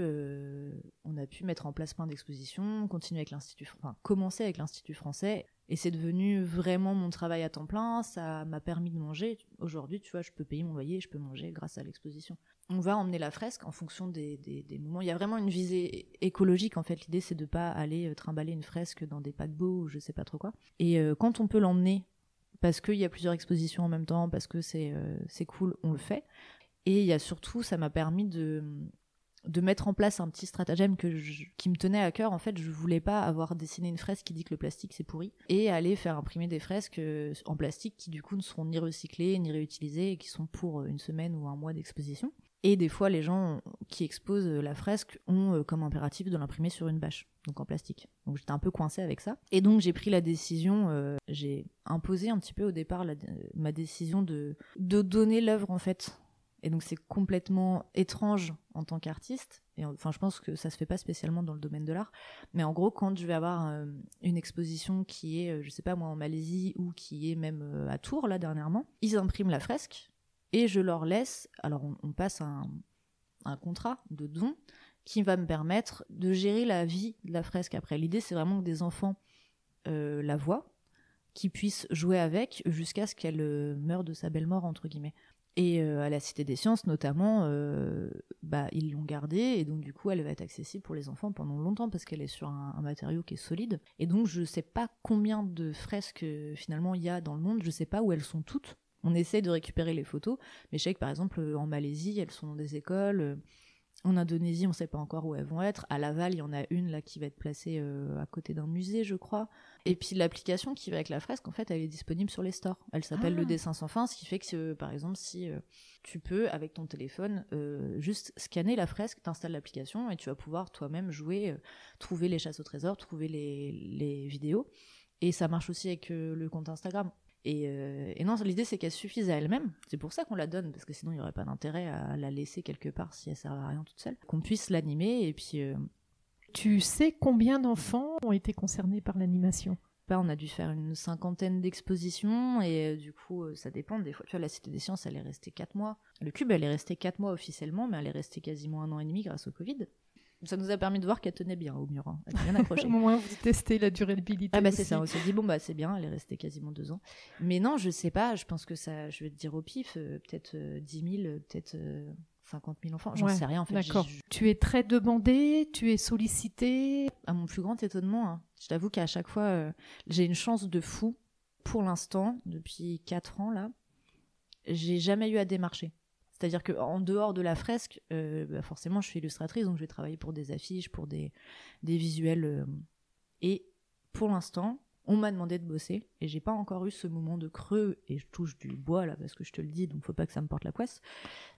on a pu mettre en place plein d'expositions, continuer avec l'institut, enfin commencer avec l'institut français. Et c'est devenu vraiment mon travail à temps plein. Ça m'a permis de manger. Aujourd'hui, tu vois, je peux payer mon loyer, je peux manger grâce à l'exposition. On va emmener la fresque en fonction des, moments. Il y a vraiment une visée écologique. En fait, l'idée c'est de pas aller trimballer une fresque dans des paquebots ou je sais pas trop quoi. Et quand on peut l'emmener parce qu'il y a plusieurs expositions en même temps, parce que c'est euh, c'est cool, on le fait. Et il y a surtout, ça m'a permis de, de mettre en place un petit stratagème que qui me tenait à cœur. En fait, je voulais pas avoir dessiné une fresque qui dit que le plastique c'est pourri et aller faire imprimer des fresques euh, en plastique qui du coup ne seront ni recyclées ni réutilisées et qui sont pour une semaine ou un mois d'exposition. Et des fois, les gens qui exposent la fresque ont euh, comme impératif de l'imprimer sur une bâche, donc en plastique. Donc j'étais un peu coincée avec ça. Et donc j'ai pris la décision, euh, j'ai imposé un petit peu au départ ma décision de, de donner l'œuvre en fait. Et donc c'est complètement étrange en tant qu'artiste. Et enfin, je pense que ça se fait pas spécialement dans le domaine de l'art. Mais en gros, quand je vais avoir euh, une exposition qui est, je sais pas moi, en Malaisie ou qui est même à Tours là dernièrement, ils impriment la fresque et je leur laisse, alors on, passe un, contrat de don qui va me permettre de gérer la vie de la fresque après. L'idée, c'est vraiment que des enfants euh, la voient, qu'ils puissent jouer avec jusqu'à ce qu'elle euh, meure de sa belle mort, entre guillemets. Et euh, à la Cité des Sciences, notamment, bah, ils l'ont gardée, et donc du coup, elle va être accessible pour les enfants pendant longtemps, parce qu'elle est sur un, un, matériau qui est solide. Et donc, je ne sais pas combien de fresques, finalement, il y a dans le monde, je ne sais pas où elles sont toutes, on essaie de récupérer les photos, mais je sais que par exemple en Malaisie, elles sont dans des écoles. Euh, en Indonésie, on ne sait pas encore où elles vont être. À Laval, il y en a une là qui va être placée euh, à côté d'un musée, je crois. Et puis l'application qui va avec la fresque, en fait, elle est disponible sur les stores. Elle s'appelle le ah. dessin sans fin, ce qui fait que, par exemple, si euh, tu peux, avec ton téléphone, juste scanner la fresque, t'installes l'application et tu vas pouvoir toi-même jouer, trouver les chasses au trésor, trouver les, les vidéos. Et ça marche aussi avec le compte Instagram. Euh, et, non, l'idée c'est qu'elle suffise à elle-même. C'est pour ça qu'on la donne, parce que sinon il n'y aurait pas d'intérêt à la laisser quelque part si elle sert à rien toute seule. Qu'on puisse l'animer et puis. Euh, tu sais combien d'enfants ont été concernés par l'animation? Bah, on a dû faire une cinquantaine d'expositions et euh, du coup ça dépend. Des fois, tu vois, la Cité des Sciences, elle est restée 4 mois. Le Cube, elle est restée 4 mois officiellement, mais elle est restée quasiment un an et demi grâce au Covid. Ça nous a permis de voir qu'elle tenait bien au mur. Hein. Elle est bien accrochée. au moins, vous testez la durabilité. Ah, bah, c'est ça. On s'est dit, bon, bah, c'est bien, elle est restée quasiment deux ans. Mais non, je sais pas, je pense que ça, je vais te dire au pif, euh, peut-être 10 euh, 000, peut-être 50 euh, 000 enfants. J'en sais rien, en fait. D'accord. Tu es très demandé, tu es sollicité. À mon plus grand étonnement, hein. je t'avoue qu'à chaque fois, j'ai une chance de fou. Pour l'instant, depuis 4 ans, là, j'ai jamais eu à démarcher. C'est-à-dire qu'en dehors de la fresque, euh, bah, forcément, je suis illustratrice, donc je vais travailler pour des affiches, pour des, visuels. Euh, et pour l'instant, on m'a demandé de bosser et j'ai pas encore eu ce moment de creux et je touche du bois là parce que je te le dis donc faut pas que ça me porte la poisse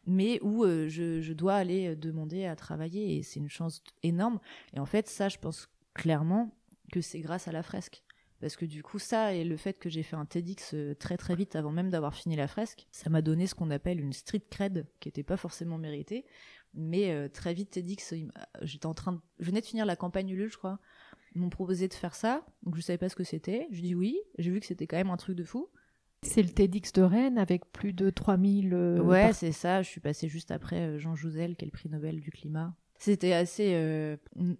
mais où euh, je, je, dois aller demander à travailler et c'est une chance énorme et en fait ça je pense clairement que c'est grâce à la fresque parce que du coup ça et le fait que j'ai fait un TEDx euh, très très vite avant même d'avoir fini la fresque, ça m'a donné ce qu'on appelle une street cred qui n'était pas forcément méritée, mais euh, très vite TEDx, j'étais en train de, je venais de finir la campagne Ulule je crois, ils m'ont proposé de faire ça, donc je savais pas ce que c'était, je dis oui, j'ai vu que c'était quand même un truc de fou. C'est le TEDx de Rennes avec plus de 3000... Euh, ouais, c'est ça, je suis passée juste après Jean Jouzel, qui est le prix Nobel du climat c'était assez euh,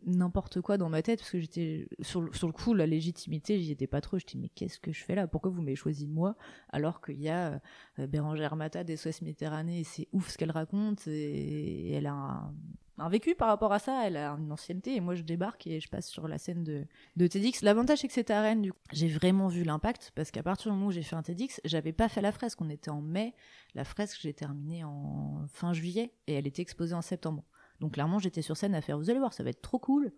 n'importe quoi dans ma tête parce que j'étais sur, le coup la légitimité j'y étais pas trop. Je mais qu'est-ce que je fais là? Pourquoi vous m'avez choisi moi alors qu'il y a euh, Bérangère des Suez Méditerranée et c'est ouf ce qu'elle raconte et, elle a un, vécu par rapport à ça elle a une ancienneté et moi je débarque et je passe sur la scène de, de TEDx. L'avantage c'est que c'était à Rennes du coup. J'ai vraiment vu l'impact parce qu'à partir du moment où j'ai fait un TEDx j'avais pas fait la fresque. On était en mai. La fresque j'ai terminée en fin juillet et elle était exposée en septembre donc clairement, j'étais sur scène à faire, vous allez voir, ça va être trop cool.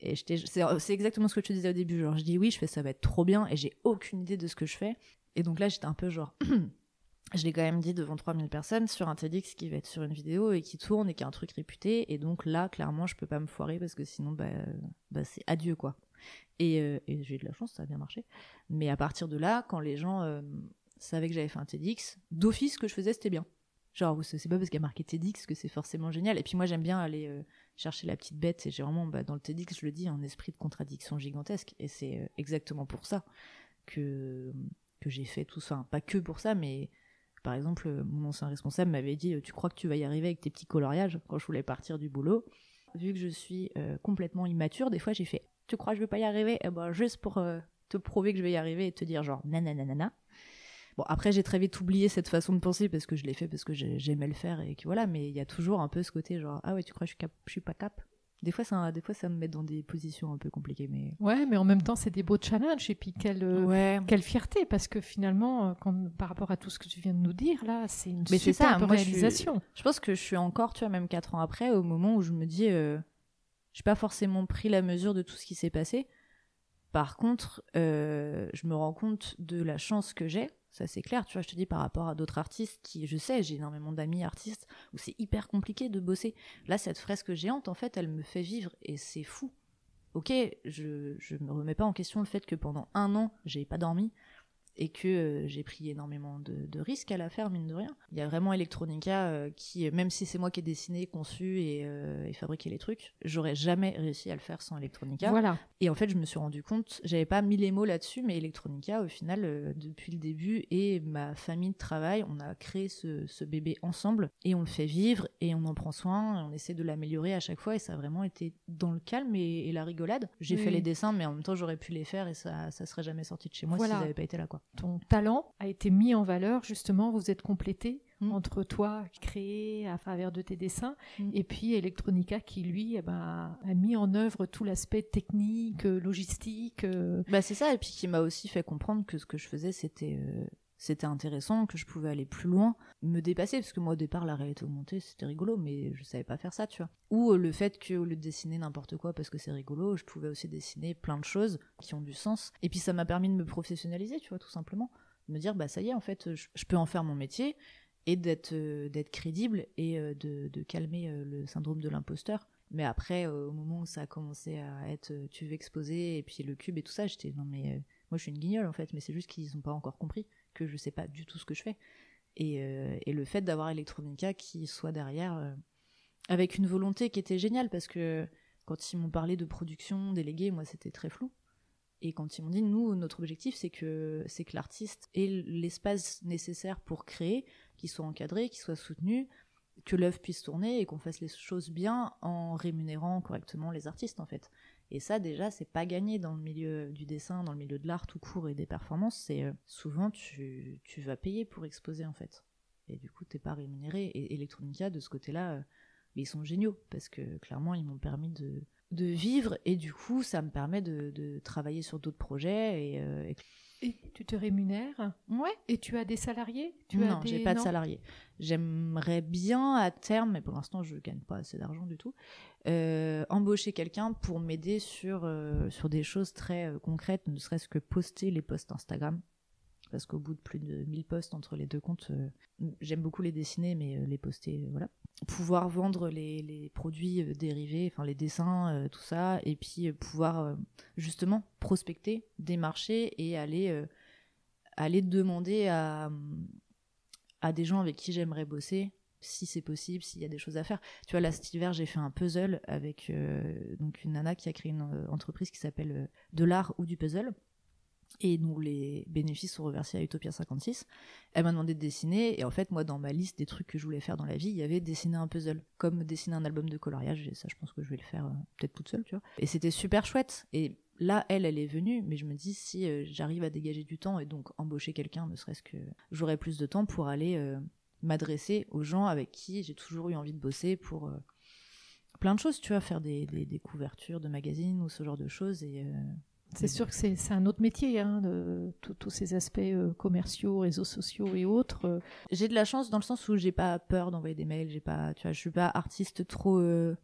Et c'est exactement ce que je te disais au début. Genre, je dis oui, je fais ça va être trop bien et j'ai aucune idée de ce que je fais. Et donc là, j'étais un peu genre, je l'ai quand même dit devant 3000 personnes sur un TEDx qui va être sur une vidéo et qui tourne et qui a un truc réputé. Et donc là, clairement, je peux pas me foirer parce que sinon, bah, bah c'est adieu quoi. Et, euh, et j'ai eu de la chance, ça a bien marché. Mais à partir de là, quand les gens euh, savaient que j'avais fait un TEDx, d'office, ce que je faisais, c'était bien. Genre, c'est pas parce qu'il y a marqué TEDx que c'est forcément génial. Et puis moi, j'aime bien aller euh, chercher la petite bête. Et j'ai vraiment, bah, dans le TEDx, je le dis, un esprit de contradiction gigantesque. Et c'est euh, exactement pour ça que, j'ai fait tout ça. pas que pour ça, mais Par exemple, mon ancien responsable m'avait dit Tu crois que tu vas y arriver avec tes petits coloriages quand je voulais partir du boulot? Vu que je suis complètement immature, des fois j'ai fait Tu crois que je vais pas y arriver? Eh ben, juste pour te prouver que je vais y arriver et te dire genre nanana. Bon, après, j'ai très vite oublié cette façon de penser parce que je l'ai fait parce que j'aimais le faire et que voilà, mais il y a toujours un peu ce côté genre, ah ouais, tu crois que je suis, cap je suis pas cap? Des fois, ça, des fois, ça me met dans des positions un peu compliquées. Mais... Ouais, mais en même temps, c'est des beaux challenges. Et puis, quelle, euh, quelle fierté, parce que finalement, euh, quand, par rapport à tout ce que tu viens de nous dire, là, c'est une mais super ça, réalisation. je, pense que je suis encore, tu vois, même quatre ans après, au moment où je me dis, euh, je n'ai pas forcément pris la mesure de tout ce qui s'est passé. Par contre, je me rends compte de la chance que j'ai ça c'est clair, tu vois, je te dis par rapport à d'autres artistes qui, je sais, j'ai énormément d'amis artistes où c'est hyper compliqué de bosser. Là, cette fresque géante, en fait, elle me fait vivre et c'est fou. Ok, je, je me remets pas en question le fait que pendant un an, j'ai pas dormi, et que euh, j'ai pris énormément de, risques à la faire, mine de rien. Il y a vraiment Electronica euh, qui, même si c'est moi qui ai dessiné, conçu euh, et, fabriqué les trucs, j'aurais jamais réussi à le faire sans Electronica. Voilà. Et en fait, je me suis rendu compte, j'avais pas mis les mots là-dessus, mais Electronica, au final, depuis le début, et ma famille de travail, on a créé ce, bébé ensemble et on le fait vivre et on en prend soin, on essaie de l'améliorer à chaque fois et ça a vraiment été dans le calme et, la rigolade. J'ai fait les dessins, mais en même temps, j'aurais pu les faire et ça, ça serait jamais sorti de chez moi si ça n'avait pas été là, quoi ton talent a été mis en valeur, justement, vous êtes complété mm. entre toi créé à travers de tes dessins mm. et puis Electronica qui lui eh ben, a mis en œuvre tout l'aspect technique, logistique. Euh. Bah c'est ça et puis qui m'a aussi fait comprendre que ce que je faisais c'était euh, c'était intéressant, que je pouvais aller plus loin, me dépasser, parce que moi au départ la réalité augmentée c'était rigolo, mais je savais pas faire ça, tu vois. Ou euh, le fait qu'au lieu de dessiner n'importe quoi parce que c'est rigolo, je pouvais aussi dessiner plein de choses qui ont du sens. Et puis ça m'a permis de me professionnaliser, tu vois, tout simplement. De me dire, bah ça y est, en fait, je, peux en faire mon métier et d'être euh, crédible et euh, de, de, calmer le syndrome de l'imposteur. Mais après, au moment où ça a commencé à être tu veux exposer et puis le cube et tout ça, j'étais non mais moi je suis une guignole en fait, mais c'est juste qu'ils n'ont pas encore compris que je sais pas du tout ce que je fais. Et, euh, le fait d'avoir Electronica qui soit derrière, euh, avec une volonté qui était géniale, parce que quand ils m'ont parlé de production déléguée, moi c'était très flou. Et quand ils m'ont dit, nous, notre objectif, c'est que, c'est que l'artiste ait l'espace nécessaire pour créer, qu'il soit encadré, qu'il soit soutenu, que l'œuvre puisse tourner et qu'on fasse les choses bien en rémunérant correctement les artistes, en fait. Et ça, déjà, c'est pas gagné dans le milieu du dessin, dans le milieu de l'art tout court et des performances. C'est euh, souvent tu, tu, vas payer pour exposer en fait. Et du coup, t'es pas rémunéré. Et Electronica, de ce côté-là, euh, ils sont géniaux parce que clairement, ils m'ont permis de, de vivre et du coup, ça me permet de, de travailler sur d'autres projets et, euh, et et tu te rémunères Ouais. Et tu as des salariés? Tu Non, j'ai pas de salariés. J'aimerais bien à terme, mais pour l'instant je gagne pas assez d'argent du tout, euh, embaucher quelqu'un pour m'aider sur, euh, sur des choses très euh, concrètes, ne serait-ce que poster les posts Instagram parce qu'au bout de plus de 1000 posts entre les deux comptes, euh, j'aime beaucoup les dessiner, mais euh, les poster, euh, voilà. Pouvoir vendre les, produits dérivés, enfin les dessins, tout ça, et puis pouvoir justement prospecter des marchés et aller, aller demander à, à des gens avec qui j'aimerais bosser si c'est possible, s'il y a des choses à faire. Tu vois, là, cet j'ai fait un puzzle avec donc une nana qui a créé une entreprise qui s'appelle De l'art ou du puzzle et nous les bénéfices sont reversés à Utopia 56. Elle m'a demandé de dessiner et en fait moi dans ma liste des trucs que je voulais faire dans la vie, il y avait dessiner un puzzle, comme dessiner un album de coloriage et ça je pense que je vais le faire euh, peut-être toute seule, tu vois. Et c'était super chouette et là elle elle est venue mais je me dis si euh, j'arrive à dégager du temps et donc embaucher quelqu'un ne serait-ce que j'aurai plus de temps pour aller euh, m'adresser aux gens avec qui j'ai toujours eu envie de bosser pour plein de choses, tu vois, faire des, des, couvertures de magazines ou ce genre de choses c'est sûr que c'est un autre métier, hein, de, tous ces aspects euh, commerciaux, réseaux sociaux et autres. Euh. J'ai de la chance dans le sens où j'ai pas peur d'envoyer des mails, j'ai pas, tu vois, je suis pas artiste trop, euh,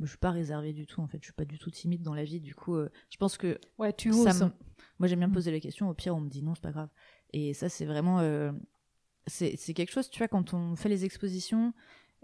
je suis pas réservée du tout en fait, je suis pas du tout timide dans la vie, du coup, je pense que ouais, tu oses. Moi j'aime bien me mm. poser la question, au pire on me dit non, c'est pas grave. Et ça c'est vraiment, c'est quelque chose, tu vois, quand on fait les expositions,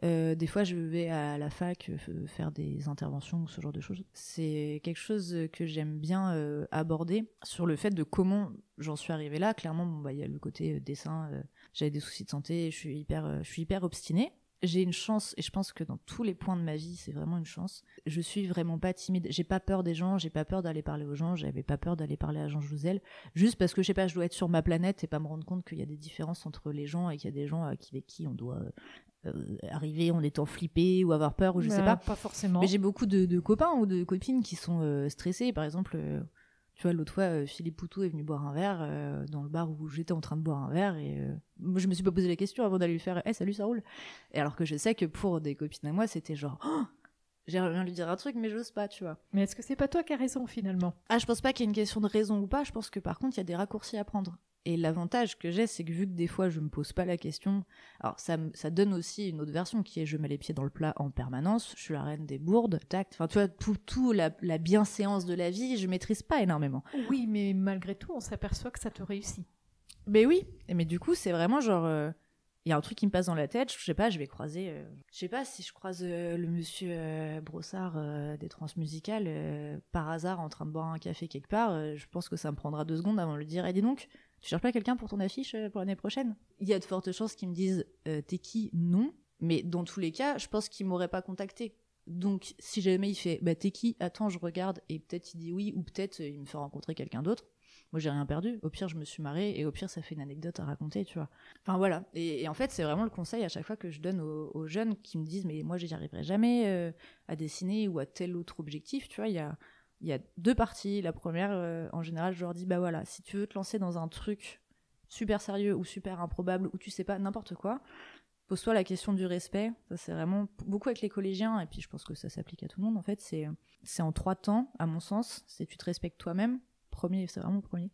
euh, des fois, je vais à la fac euh, faire des interventions ou ce genre de choses. C'est quelque chose que j'aime bien euh, aborder sur le fait de comment j'en suis arrivée là. Clairement, bon, bah, il y a le côté dessin. J'avais des soucis de santé. Je suis hyper, je suis hyper obstinée. j'ai une chance, et je pense que dans tous les points de ma vie, c'est vraiment une chance. Je suis vraiment pas timide. J'ai pas peur des gens, j'ai pas peur d'aller parler aux gens, j'avais pas peur d'aller parler à Jean Jouzel, juste parce que je sais pas, je dois être sur ma planète et pas me rendre compte qu'il y a des différences entre les gens et qu'il y a des gens avec qui on doit arriver en étant flippé ou avoir peur ou je sais pas. Pas forcément. Mais j'ai beaucoup de, copains ou de copines qui sont euh, stressés. Par exemple, euh, tu vois, l'autre fois, Philippe Poutou est venu boire un verre dans le bar où j'étais en train de boire un verre et moi, je me suis pas posé la question avant d'aller lui faire hey, salut, ça roule. Et alors que je sais que pour des copines à moi, c'était genre oh, J'aimerais bien lui dire un truc, mais j'ose pas, tu vois. Mais est-ce que c'est pas toi qui as raison finalement? Ah, je pense pas qu'il y ait une question de raison ou pas. Je pense que par contre, il y a des raccourcis à prendre. Et l'avantage que j'ai, c'est que vu que des fois je me pose pas la question, alors ça, ça donne aussi une autre version qui est je mets les pieds dans le plat en permanence, je suis la reine des bourdes, tact. Enfin, tu vois, tout, tout la, la bienséance de la vie, je maîtrise pas énormément. Oui, mais malgré tout, on s'aperçoit que ça te réussit. Mais oui, mais du coup, c'est vraiment genre. Euh, il y a un truc qui me passe dans la tête, je sais pas, je vais croiser, euh, je sais pas si je croise euh, le monsieur euh, Brossard des transmusicales par hasard en train de boire un café quelque part, je pense que ça me prendra deux secondes avant de lui dire, et eh, dis donc, tu cherches pas quelqu'un pour ton affiche pour l'année prochaine? Il y a de fortes chances qu'ils me disent, t'es qui? Non, mais dans tous les cas, je pense qu'il m'aurait pas contacté. Donc, si jamais il fait, bah t'es qui? Attends, je regarde, et peut-être il dit oui, ou peut-être il me fait rencontrer quelqu'un d'autre moi j'ai rien perdu. Au pire, je me suis marrée et au pire, ça fait une anecdote à raconter, tu vois. Enfin voilà. Et, en fait, c'est vraiment le conseil à chaque fois que je donne aux, jeunes qui me disent mais moi j'y arriverai jamais euh, à dessiner ou à tel autre objectif, tu vois. Il y a il y a deux parties. La première, euh, en général, je leur dis bah voilà, si tu veux te lancer dans un truc super sérieux ou super improbable ou tu sais pas n'importe quoi, pose-toi la question du respect. Ça, c'est vraiment beaucoup avec les collégiens, et puis je pense que ça s'applique à tout le monde, en fait. C'est, c'est en trois temps, à mon sens. C'est tu te respectes toi-même, premier, c'est vraiment premier.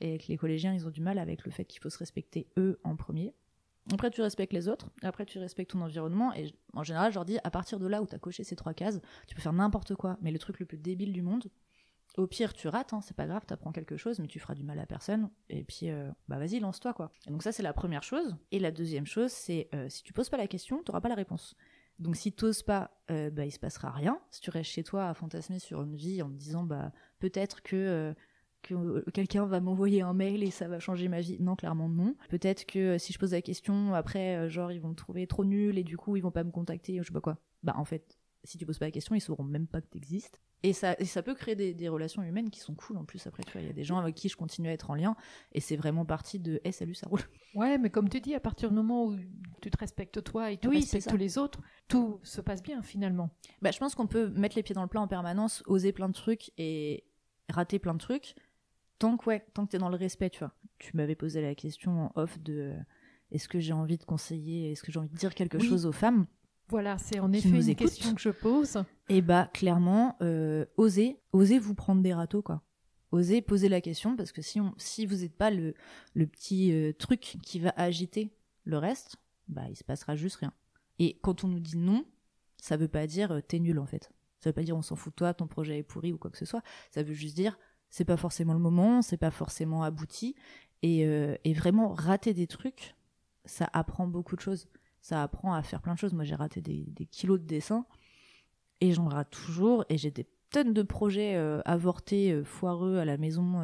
Et que les collégiens, ils ont du mal avec le fait qu'il faut se respecter eux en premier. Après, tu respectes les autres, après, tu respectes ton environnement, et en général, je leur dis, à partir de là où tu as coché ces trois cases, tu peux faire n'importe quoi, mais le truc le plus débile du monde, au pire, tu rates, hein, c'est pas grave, tu apprends quelque chose, mais tu feras du mal à personne, et puis, euh, bah vas-y, lance-toi, quoi. Donc ça, c'est la première chose. Et la deuxième chose, c'est, euh, si tu poses pas la question, tu pas la réponse. Donc si tu n'oses pas, euh, bah il se passera rien. Si tu restes chez toi à fantasmer sur une vie en te disant, bah peut-être que que euh, quelqu'un va m'envoyer un mail et ça va changer ma vie. Non, clairement non. Peut-être que euh, si je pose la question, après, euh, genre, ils vont me trouver trop nul et du coup, ils vont pas me contacter, je sais pas quoi. Bah, en fait, si tu poses pas la question, ils sauront même pas que t'existes. Et ça, et ça peut créer des, relations humaines qui sont cool en plus. Après, tu vois, il y a des gens avec qui je continue à être en lien et c'est vraiment partie de Eh, salut, ça roule. Ouais, mais comme tu dis, à partir du moment où tu te respectes toi et tu respectes les autres, tout se passe bien finalement. Bah, je pense qu'on peut mettre les pieds dans le plat en permanence, oser plein de trucs et rater plein de trucs tant que ouais, tant que t'es dans le respect, tu vois. Tu m'avais posé la question en off de est-ce que j'ai envie de conseiller, est-ce que j'ai envie de dire quelque chose aux femmes Voilà, c'est en effet une question que je pose. Et eh bah clairement, euh, osez, osez vous prendre des râteaux quoi. Osez poser la question parce que si on, si vous n'êtes pas le, le petit euh, truc qui va agiter le reste, bah il se passera juste rien. Et quand on nous dit non, ça veut pas dire euh, t'es nul en fait. Ça veut pas dire on s'en fout de toi, ton projet est pourri ou quoi que ce soit. Ça veut juste dire c'est pas forcément le moment, c'est pas forcément abouti. Et, euh, vraiment, rater des trucs, ça apprend beaucoup de choses. Ça apprend à faire plein de choses. Moi, j'ai raté des, kilos de dessin et j'en rate toujours. Et j'ai des tonnes de projets euh, avortés, euh, foireux à la maison.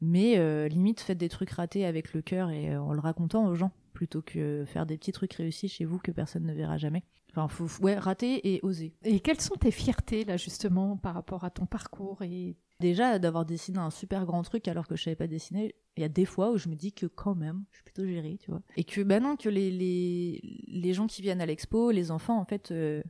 mais limite, faites des trucs ratés avec le cœur et en le racontant aux gens plutôt que faire des petits trucs réussis chez vous que personne ne verra jamais. Enfin, faut, ouais, rater et oser. Et quelles sont tes fiertés, là, justement, par rapport à ton parcours et Déjà, d'avoir dessiné un super grand truc alors que je savais pas dessiner, il y a des fois où je me dis que quand même, je suis plutôt gérée, tu vois. Et que, bah non, que les, gens qui viennent à l'expo, les enfants, en fait, euh,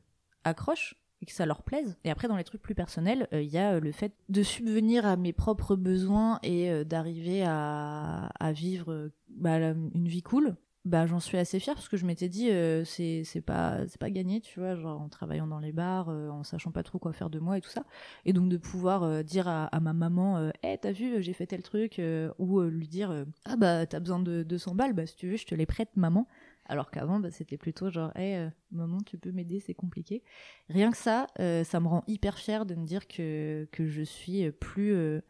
accrochent et que ça leur plaise. Et après, dans les trucs plus personnels, euh, il y a euh, le fait de subvenir à mes propres besoins et d'arriver à, à vivre bah, une vie cool bah j'en suis assez fière parce que je m'étais dit euh, c'est pas c'est pas gagné tu vois genre en travaillant dans les bars euh, en sachant pas trop quoi faire de moi et tout ça. Et donc de pouvoir euh, dire à, ma maman hé t'as vu j'ai fait tel truc ou lui dire ah bah t'as besoin de 200 balles bah si tu veux je te les prête maman alors qu'avant bah, c'était plutôt genre hé maman tu peux m'aider c'est compliqué rien que ça ça me rend hyper fière de me dire que que je suis plus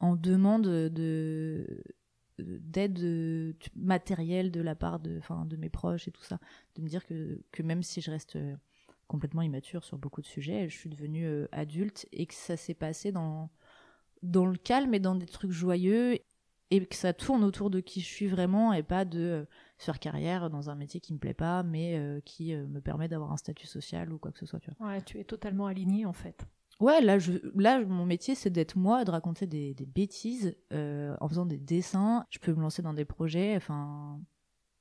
en demande de d'aide euh, matérielle de la part de, de mes proches et tout ça. De me dire que, que même si je reste euh, complètement immature sur beaucoup de sujets, je suis devenue euh, adulte et que ça s'est passé dans, dans le calme et dans des trucs joyeux et que ça tourne autour de qui je suis vraiment et pas de faire carrière dans un métier qui me plaît pas, mais qui me permet d'avoir un statut social ou quoi que ce soit. Tu tu es totalement aligné en fait. Ouais, là, je, là, mon métier, c'est d'être moi, de raconter des, des bêtises en faisant des dessins. Je peux me lancer dans des projets. Enfin,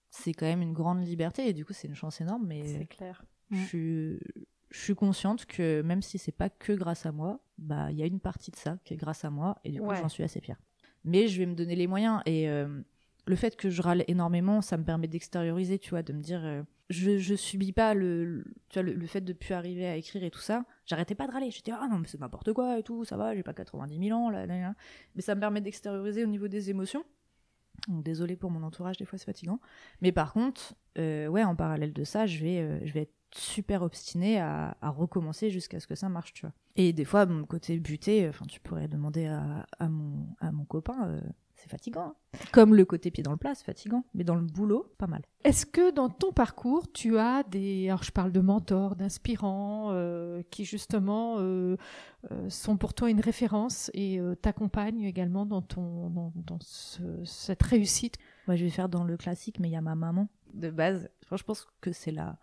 c'est quand même une grande liberté et du coup, c'est une chance énorme. Mais c'est clair. Je suis je suis consciente que même si c'est pas que grâce à moi, bah il y a une partie de ça qui est grâce à moi et du coup j'en suis assez fière. Mais je vais me donner les moyens et euh, le fait que je râle énormément, ça me permet d'extérioriser, tu vois, de me dire euh, je, je subis pas le, tu vois, le, fait de plus arriver à écrire et tout ça. J'arrêtais pas de râler. J'étais ah non mais c'est n'importe quoi et tout, ça va, j'ai pas 90 000 ans là, là, là. Mais ça me permet d'extérioriser au niveau des émotions. Donc, désolé pour mon entourage, des fois c'est fatigant. Mais par contre, euh, ouais, en parallèle de ça, je vais, je vais être super obstiné à, recommencer jusqu'à ce que ça marche, tu vois. Et des fois, mon côté buté, enfin, tu pourrais demander à, mon, à mon copain, euh, c'est fatigant. Hein. Comme le côté pied dans le plat, c'est fatigant. Mais dans le boulot, pas mal. Est-ce que dans ton parcours, tu as des. Alors, je parle de mentors, d'inspirants, euh, qui justement euh, sont pour toi une référence et t'accompagnent également dans, ton, dans, cette réussite? Moi, je vais faire dans le classique, mais il y a ma maman de base. je pense que c'est la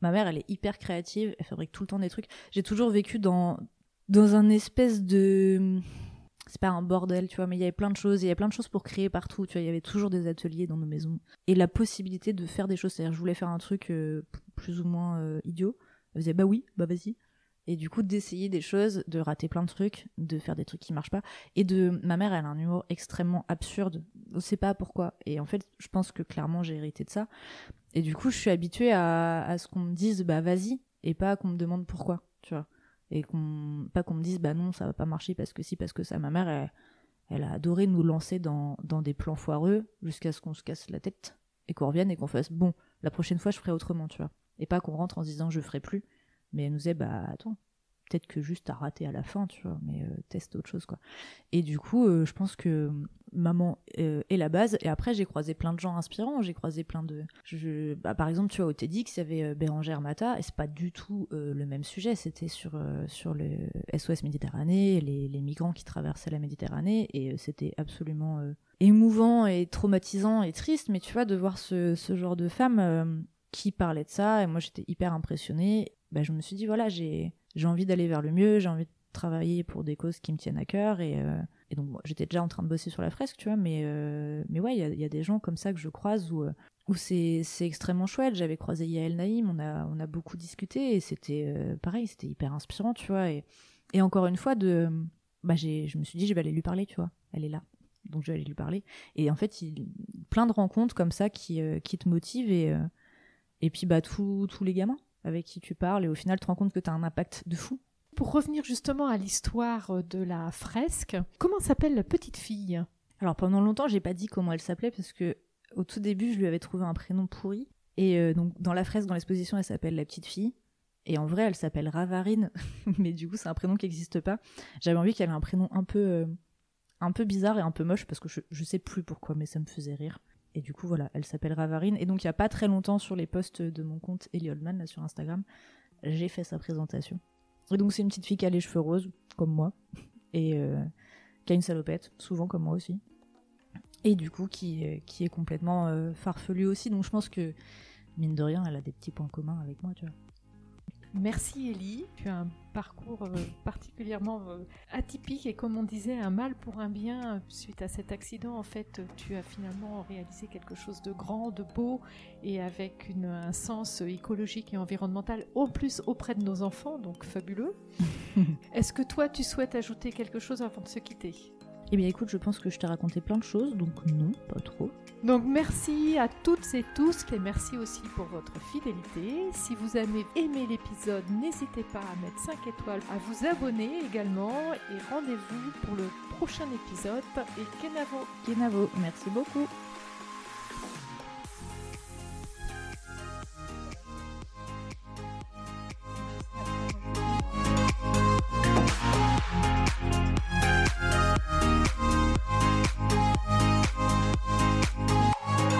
Ma mère, elle est hyper créative, elle fabrique tout le temps des trucs. J'ai toujours vécu dans, dans un espèce de. C'est pas un bordel, tu vois, mais il y avait plein de choses, il y avait plein de choses pour créer partout, tu vois, il y avait toujours des ateliers dans nos maisons. Et la possibilité de faire des choses, c'est-à-dire, je voulais faire un truc euh, plus ou moins euh, idiot. Elle faisait, bah oui, bah vas-y. Et du coup, d'essayer des choses, de rater plein de trucs, de faire des trucs qui marchent pas. Et de. Ma mère, elle a un humour extrêmement absurde. On sait pas pourquoi. Et en fait, je pense que clairement, j'ai hérité de ça. Et du coup, je suis habituée à, ce qu'on me dise, bah vas-y, et pas qu'on me demande pourquoi, tu vois. Et qu'on, pas qu'on me dise, bah non, ça va pas marcher parce que si, parce que ça. Ma mère, elle, a adoré nous lancer dans, des plans foireux jusqu'à ce qu'on se casse la tête et qu'on revienne et qu'on fasse, bon, la prochaine fois, je ferai autrement, tu vois. Et pas qu'on rentre en se disant, je ferai plus. Mais elle nous disait, bah attends, peut-être que juste t'as raté à la fin, tu vois, mais euh, teste autre chose, quoi. Et du coup, euh, je pense que maman euh, est la base. Et après, j'ai croisé plein de gens inspirants. J'ai croisé plein de. Je, bah, par exemple, tu vois, au TEDx, il y avait Bérangère Mata, et c'est pas du tout le même sujet. C'était sur, sur le SOS Méditerranée, les, les, migrants qui traversaient la Méditerranée, et c'était absolument émouvant et traumatisant et triste. Mais tu vois, de voir ce, ce genre de femme qui parlait de ça, et moi j'étais hyper impressionnée. Bah, je me suis dit, voilà, j'ai j'ai envie d'aller vers le mieux, j'ai envie de travailler pour des causes qui me tiennent à cœur et, euh, et donc j'étais déjà en train de bosser sur la fresque, tu vois, mais euh, mais ouais, il y, a, des gens comme ça que je croise où euh, où c'est extrêmement chouette. J'avais croisé Yael Naïm, on a on a beaucoup discuté et c'était pareil, c'était hyper inspirant, tu vois, et et encore une fois de bah je me suis dit je vais aller lui parler, tu vois, elle est là. Donc je vais aller lui parler. Et en fait, il, plein de rencontres comme ça qui, qui te motivent et, et puis bah tous les gamins avec qui tu parles et au final tu te rends compte que tu as un impact de fou. Pour revenir justement à l'histoire de la fresque, comment s'appelle la petite fille? Alors pendant longtemps, j'ai pas dit comment elle s'appelait parce que au tout début, je lui avais trouvé un prénom pourri et euh, donc dans la fresque dans l'exposition, elle s'appelle la petite fille. Et en vrai, elle s'appelle Ravarine, mais du coup, c'est un prénom qui n'existe pas. J'avais envie qu'elle ait un prénom un peu, euh, un peu bizarre et un peu moche parce que je, je sais plus pourquoi, mais ça me faisait rire. Et du coup, voilà, elle s'appelle Ravarine. Et donc, il n'y a pas très longtemps, sur les posts de mon compte Ellie là, sur Instagram, j'ai fait sa présentation. Et donc, c'est une petite fille qui a les cheveux roses, comme moi, et euh, qui a une salopette, souvent comme moi aussi. Et du coup, qui, euh, qui est complètement euh, farfelue aussi. Donc, je pense que, mine de rien, elle a des petits points communs avec moi, tu vois. Merci Ellie, tu as un parcours euh, particulièrement euh, atypique et comme on disait, un mal pour un bien. Suite à cet accident, en fait, tu as finalement réalisé quelque chose de grand, de beau et avec un sens écologique et environnemental, au plus auprès de nos enfants, donc fabuleux. Est-ce que toi, tu souhaites ajouter quelque chose avant de se quitter? Eh bien écoute, je pense que je t'ai raconté plein de choses, donc non, pas trop. Donc merci à toutes et tous et merci aussi pour votre fidélité. Si vous avez aimé l'épisode, n'hésitez pas à mettre 5 étoiles, à vous abonner également et rendez-vous pour le prochain épisode et Kenavo. Kenavo, merci beaucoup.